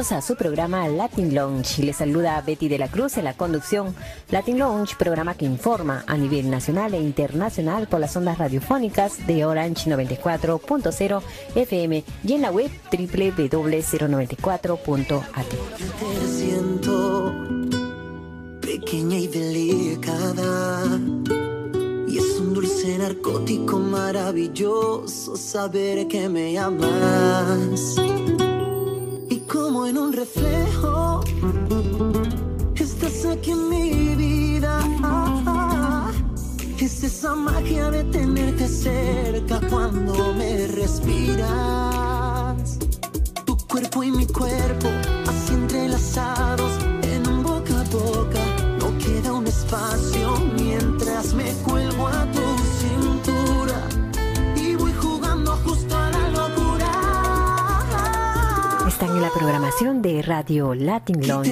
A su programa Latin Lounge. Les saluda Betty de la Cruz en la conducción. Latin Lounge, programa que informa a nivel nacional e internacional por las ondas radiofónicas de Orange 94.0 FM y en la web www.094.at. siento pequeña y delicada. Y es un dulce narcótico maravilloso saber que me amas en un reflejo. Estás aquí en mi vida. Es esa magia de tenerte cerca cuando me respiras. Tu cuerpo y mi cuerpo, así entrelazados en un boca a boca. No queda un espacio programación de Radio Latin Lounge.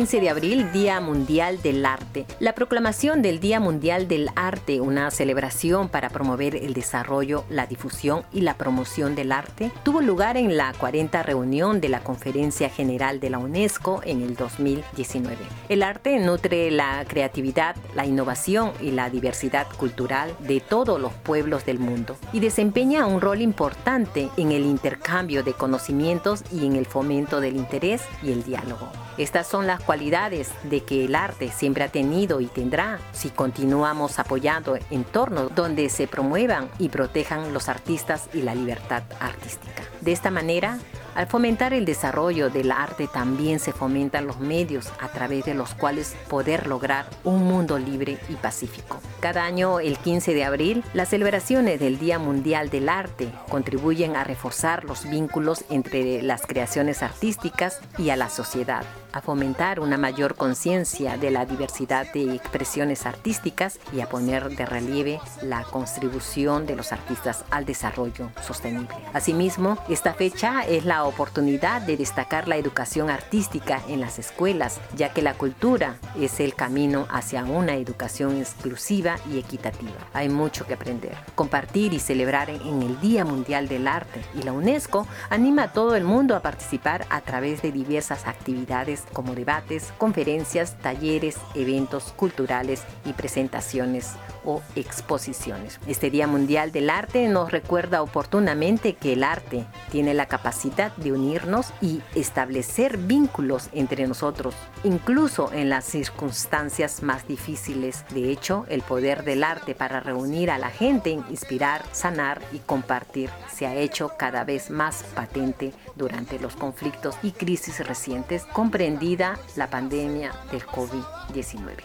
15 de abril, Día Mundial del Arte. La proclamación del Día Mundial del Arte, una celebración para promover el desarrollo, la difusión y la promoción del arte, tuvo lugar en la 40 reunión de la Conferencia General de la UNESCO en el 2019. El arte nutre la creatividad, la innovación y la diversidad cultural de todos los pueblos del mundo y desempeña un rol importante en el intercambio de conocimientos y en el fomento del interés y el diálogo. Estas son las cualidades de que el arte siempre ha tenido y tendrá si continuamos apoyando entornos donde se promuevan y protejan los artistas y la libertad artística. De esta manera, al fomentar el desarrollo del arte también se fomentan los medios a través de los cuales poder lograr un mundo libre y pacífico. Cada año, el 15 de abril, las celebraciones del Día Mundial del Arte contribuyen a reforzar los vínculos entre las creaciones artísticas y a la sociedad a fomentar una mayor conciencia de la diversidad de expresiones artísticas y a poner de relieve la contribución de los artistas al desarrollo sostenible. Asimismo, esta fecha es la oportunidad de destacar la educación artística en las escuelas, ya que la cultura es el camino hacia una educación exclusiva y equitativa. Hay mucho que aprender. Compartir y celebrar en el Día Mundial del Arte y la UNESCO anima a todo el mundo a participar a través de diversas actividades como debates, conferencias, talleres, eventos culturales y presentaciones o exposiciones. Este Día Mundial del Arte nos recuerda oportunamente que el arte tiene la capacidad de unirnos y establecer vínculos entre nosotros, incluso en las circunstancias más difíciles. De hecho, el poder del arte para reunir a la gente, inspirar, sanar y compartir se ha hecho cada vez más patente durante los conflictos y crisis recientes, comprendida la pandemia del COVID-19.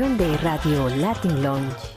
De Radio Latin Lounge.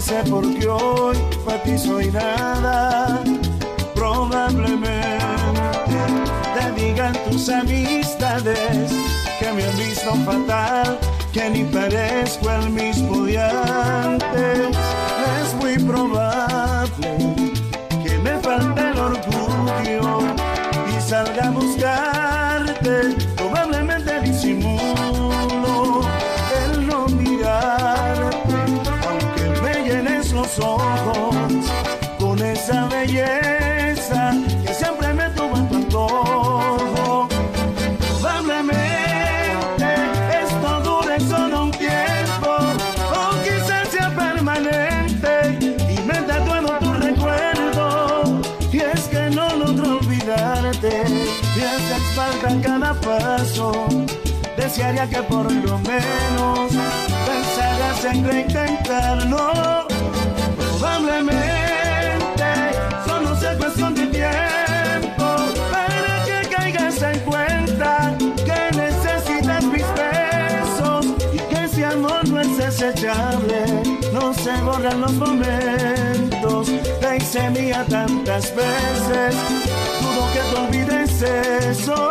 Sé por qué hoy para ti soy nada. Probablemente te digan tus amistades que me han visto fatal, que ni parezco el mismo de. Desearía que por lo menos pensaras en reintentarlo. Probablemente solo sea cuestión de tiempo para que caigas en cuenta que necesitas mis besos y que ese amor no es desechable, no se borran los momentos, te hice mía tantas veces, dudo que te olvides eso,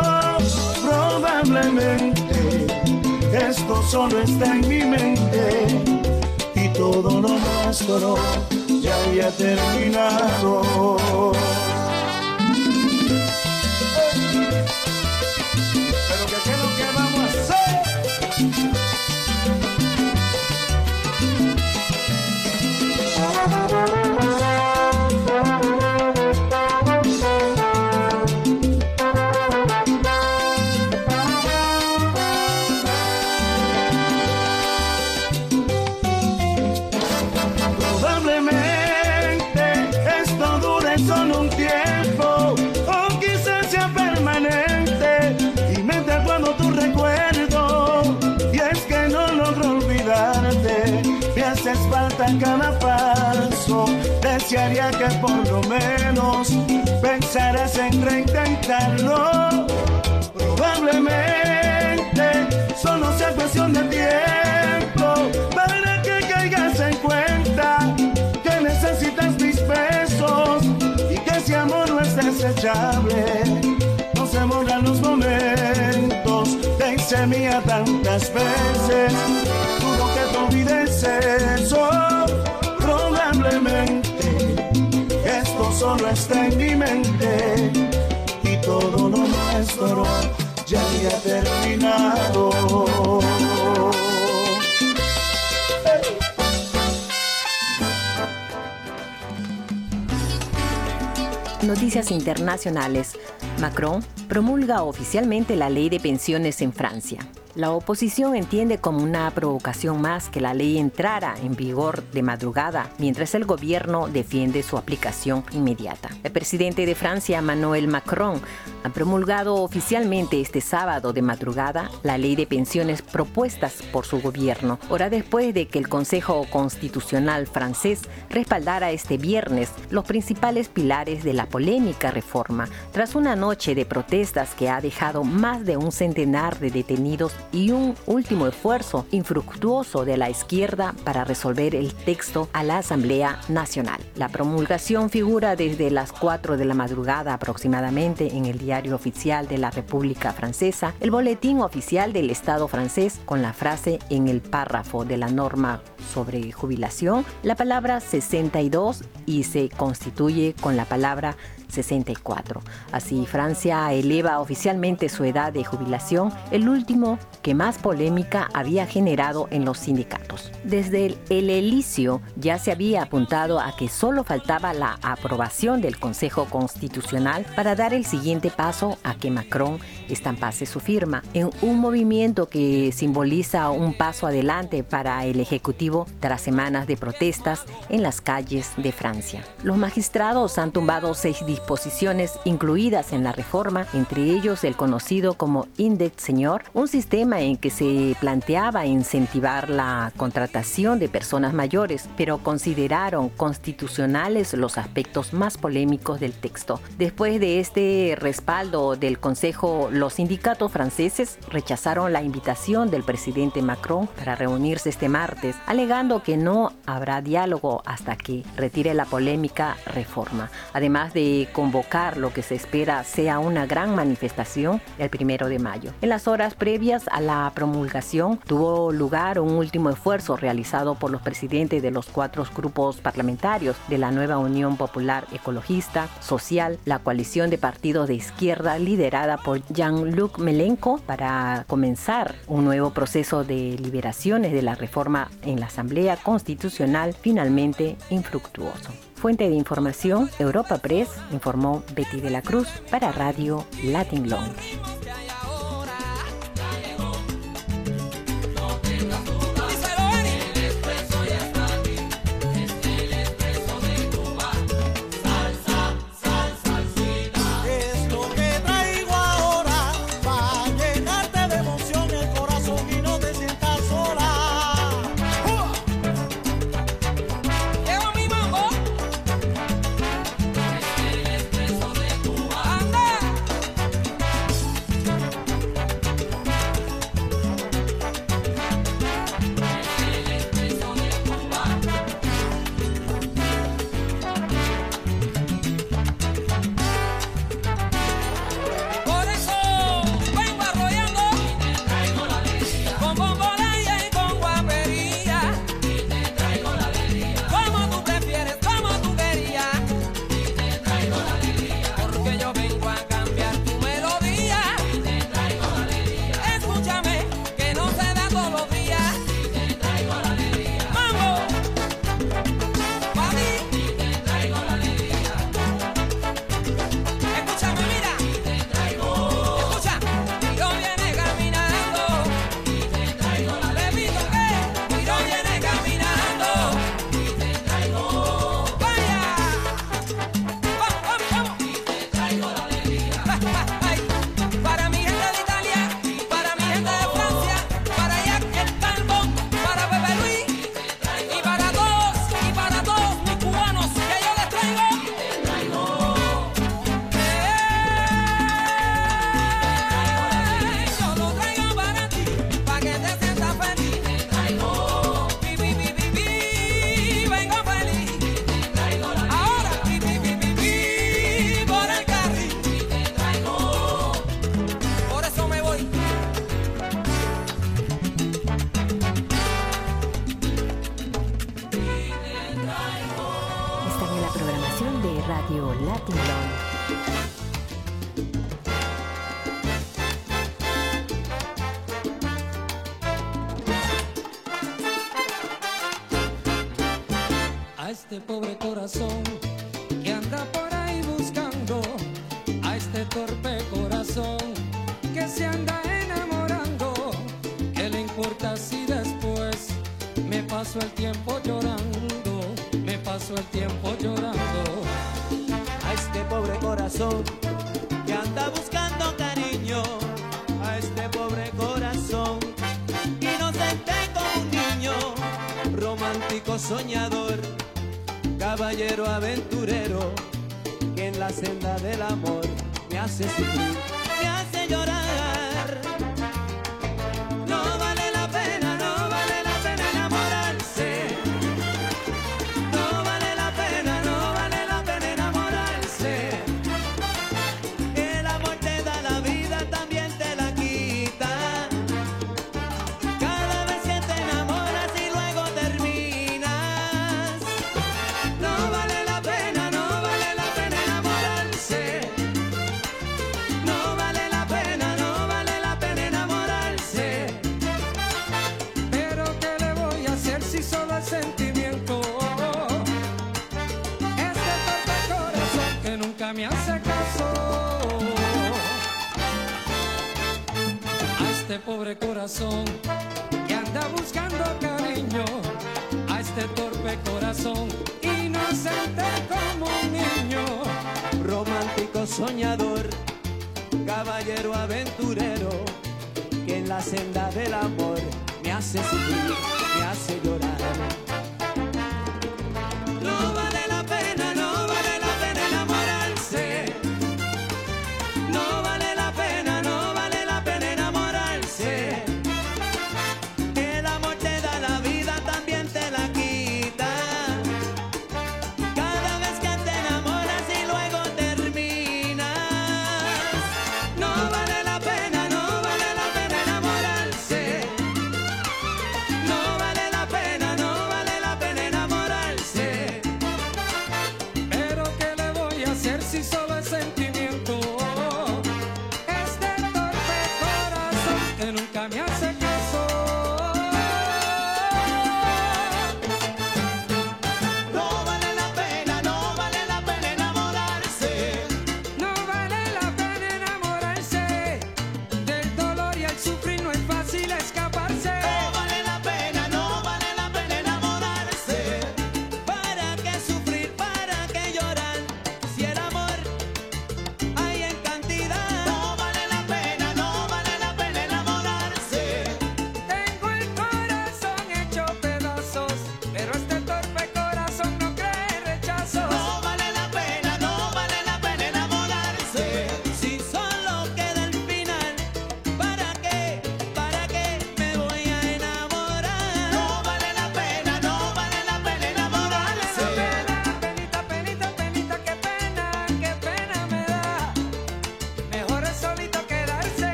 probablemente esto solo está en mi mente y todo lo nuestro ya había terminado. Por lo menos pensaras en reintentarlo. Probablemente solo sea cuestión de tiempo para que caigas en cuenta que necesitas mis besos y que ese amor no es desechable. No se borran los momentos, te hice mía tantas veces. Dudo que olvides eso solo está en mi mente y todo lo nuestro ya había terminado. Noticias internacionales. Macron promulga oficialmente la ley de pensiones en Francia. La oposición entiende como una provocación más que la ley entrara en vigor de madrugada, mientras el gobierno defiende su aplicación inmediata. El presidente de Francia, Emmanuel Macron, ha promulgado oficialmente este sábado de madrugada la ley de pensiones propuestas por su gobierno, hora después de que el Consejo Constitucional francés respaldara este viernes los principales pilares de la polémica reforma, tras una noche de protestas que ha dejado más de un centenar de detenidos y un último esfuerzo infructuoso de la izquierda para resolver el texto a la Asamblea Nacional. La promulgación figura desde las 4 de la madrugada aproximadamente en el diario oficial de la República Francesa, el boletín oficial del Estado francés con la frase en el párrafo de la norma sobre jubilación, la palabra 62 y se constituye con la palabra 64. Así, Francia eleva oficialmente su edad de jubilación, el último que más polémica había generado en los sindicatos. Desde el, el elicio ya se había apuntado a que solo faltaba la aprobación del Consejo Constitucional para dar el siguiente paso a que Macron estampase su firma, en un movimiento que simboliza un paso adelante para el Ejecutivo tras semanas de protestas en las calles de Francia. Los magistrados han tumbado seis disposiciones incluidas en la reforma, entre ellos el conocido como Index Señor, un sistema en que se planteaba incentivar la contratación de personas mayores, pero consideraron constitucionales los aspectos más polémicos del texto. Después de este respaldo del Consejo, los sindicatos franceses rechazaron la invitación del presidente Macron para reunirse este martes, alegando que no habrá diálogo hasta que retire la polémica reforma, además de convocar lo que se espera sea una gran manifestación el primero de mayo. En las horas previas a la promulgación tuvo lugar un último esfuerzo realizado por los presidentes de los cuatro grupos parlamentarios de la nueva Unión Popular Ecologista, Social, la coalición de partidos de izquierda liderada por Jean-Luc Melenco para comenzar un nuevo proceso de liberaciones de la reforma en la Asamblea Constitucional finalmente infructuoso. Fuente de información, Europa Press, informó Betty de la Cruz para Radio Latin Lounge. Que anda buscando cariño, a este torpe corazón inocente como un niño. Romántico soñador, caballero aventurero, que en la senda del amor me hace sufrir,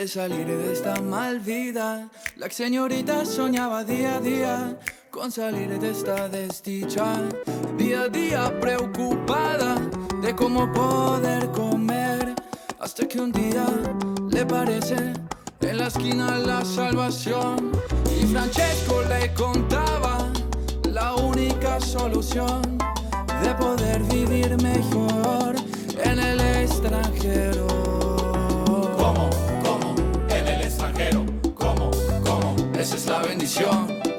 de salir de esta mal vida. La señorita soñaba día a día con salir de esta desdicha. Día a día preocupada de cómo poder comer. Hasta que un día le parece en la esquina la salvación. Y Francesco le contaba la única solución de poder vivir mejor en el extranjero. Esa es la bendición.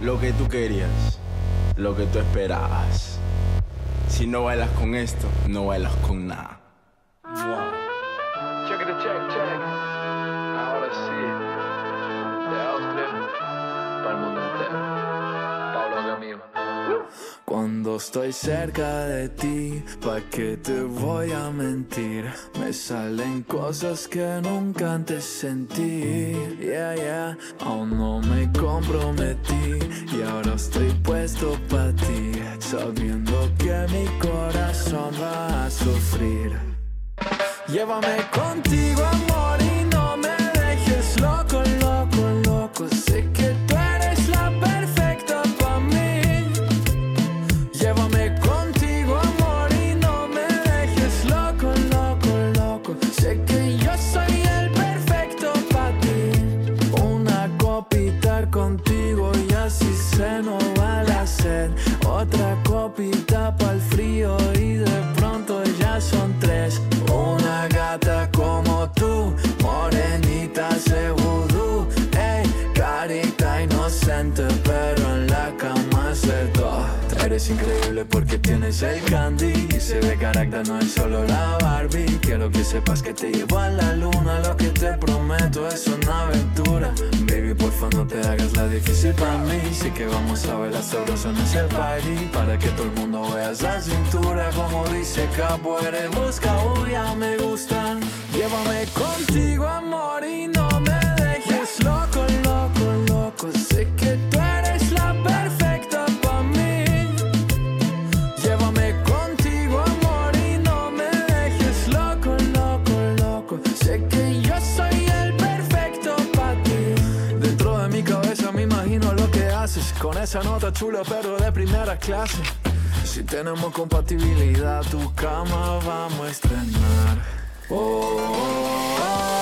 Lo que tú querías, lo que tú esperabas. Si no bailas con esto, no bailas con nada. Estoy cerca de ti, ¿pa' qué te voy a mentir? Me salen cosas que nunca antes sentí. Yeah, yeah, aún no me comprometí. Y ahora estoy puesto pa' ti, sabiendo que mi corazón va a sufrir. Llévame contigo, amor, tienes el candy y se ve carácter, no es solo la Barbie. Quiero que sepas que te llevo a la luna, lo que te prometo es una aventura. Baby, porfa, no te hagas la difícil para mí. Sé que vamos a ver las en ese party para que todo el mundo vea esa cintura. Como dice Capo, eres busca, ya me gustan. Llévame contigo, amor, y no nota chula, pero de primera clase. Si tenemos compatibilidad, tu cama vamos a estrenar. Oh, oh, oh,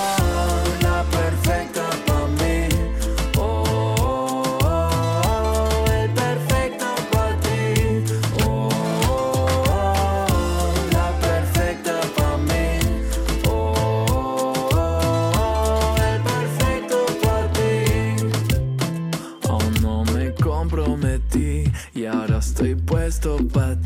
puesto para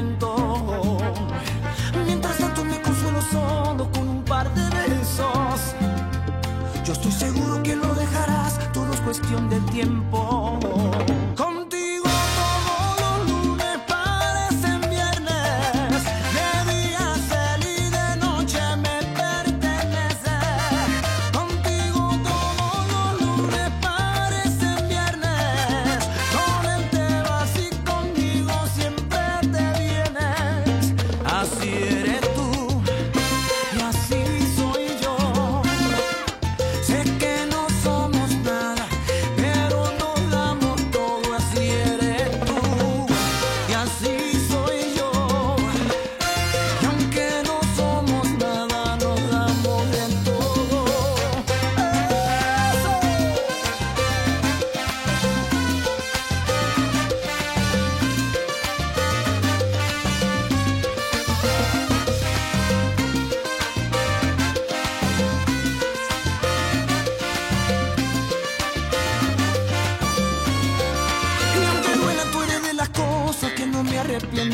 Cuestión de tiempo.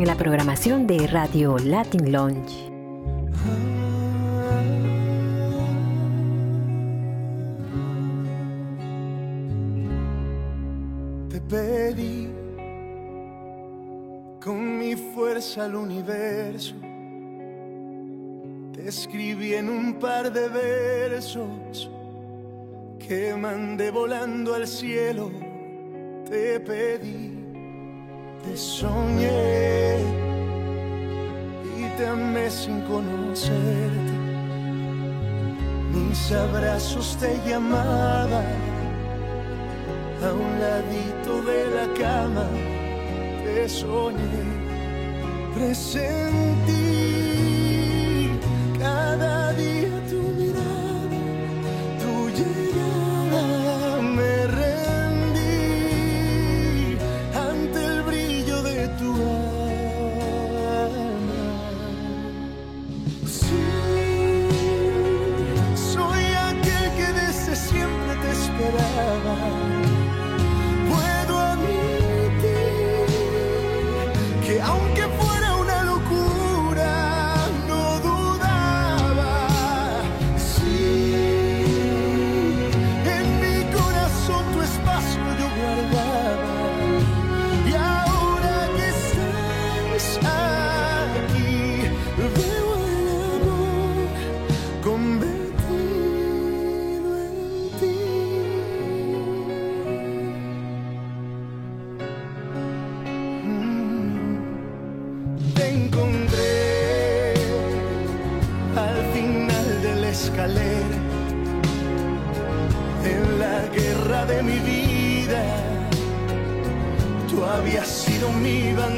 en la programación de Radio Latin Lounge. Te pedí con mi fuerza al universo. Te escribí en un par de versos que mandé volando al cielo. Te pedí te soñé y te amé sin conocerte. Mis abrazos te llamaban a un ladito de la cama. Te soñé, presentí cada 一半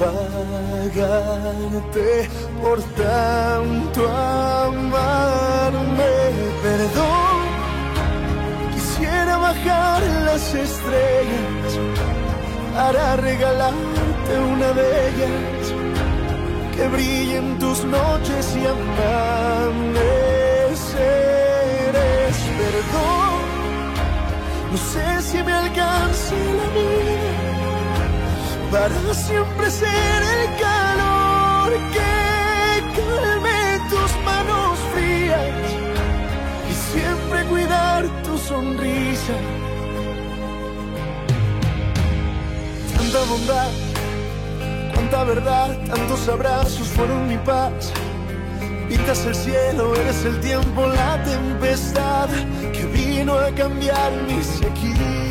pagarte por tanto amarme? Perdón, quisiera bajar las estrellas para regalarte una de ellas que brillen tus noches y amaneceres. Perdón, no sé si me alcance la vida para siempre ser el calor que calme tus manos frías y siempre cuidar tu sonrisa. Tanta bondad, cuánta verdad, tantos abrazos fueron mi paz. Pintas el cielo, eres el tiempo, la tempestad que vino a cambiar mi sequía.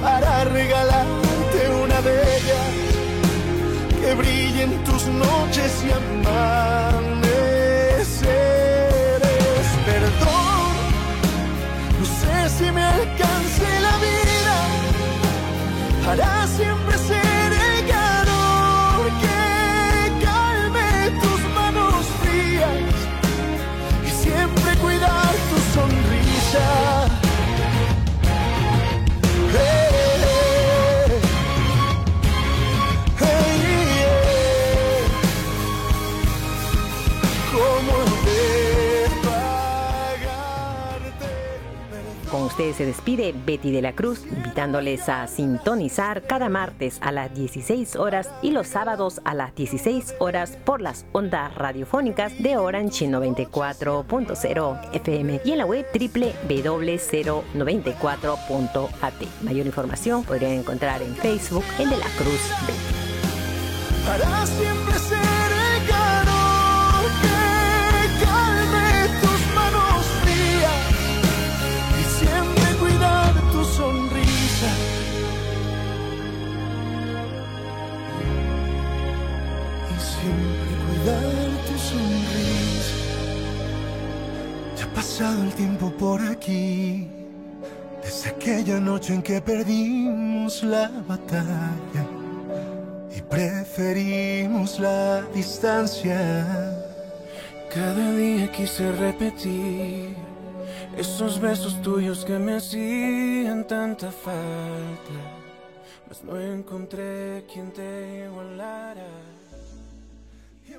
Para regalarte una de ellas que brillen tus noches y amaneceres. Ustedes se despide Betty de la Cruz, invitándoles a sintonizar cada martes a las 16 horas y los sábados a las 16 horas por las ondas radiofónicas de Orange 94.0 FM y en la web www.094.at. Mayor información podrían encontrar en Facebook en De la Cruz Betty. El tiempo por aquí, desde aquella noche en que perdimos la batalla y preferimos la distancia. Cada día quise repetir esos besos tuyos que me hacían tanta falta, mas no encontré quien te igualara.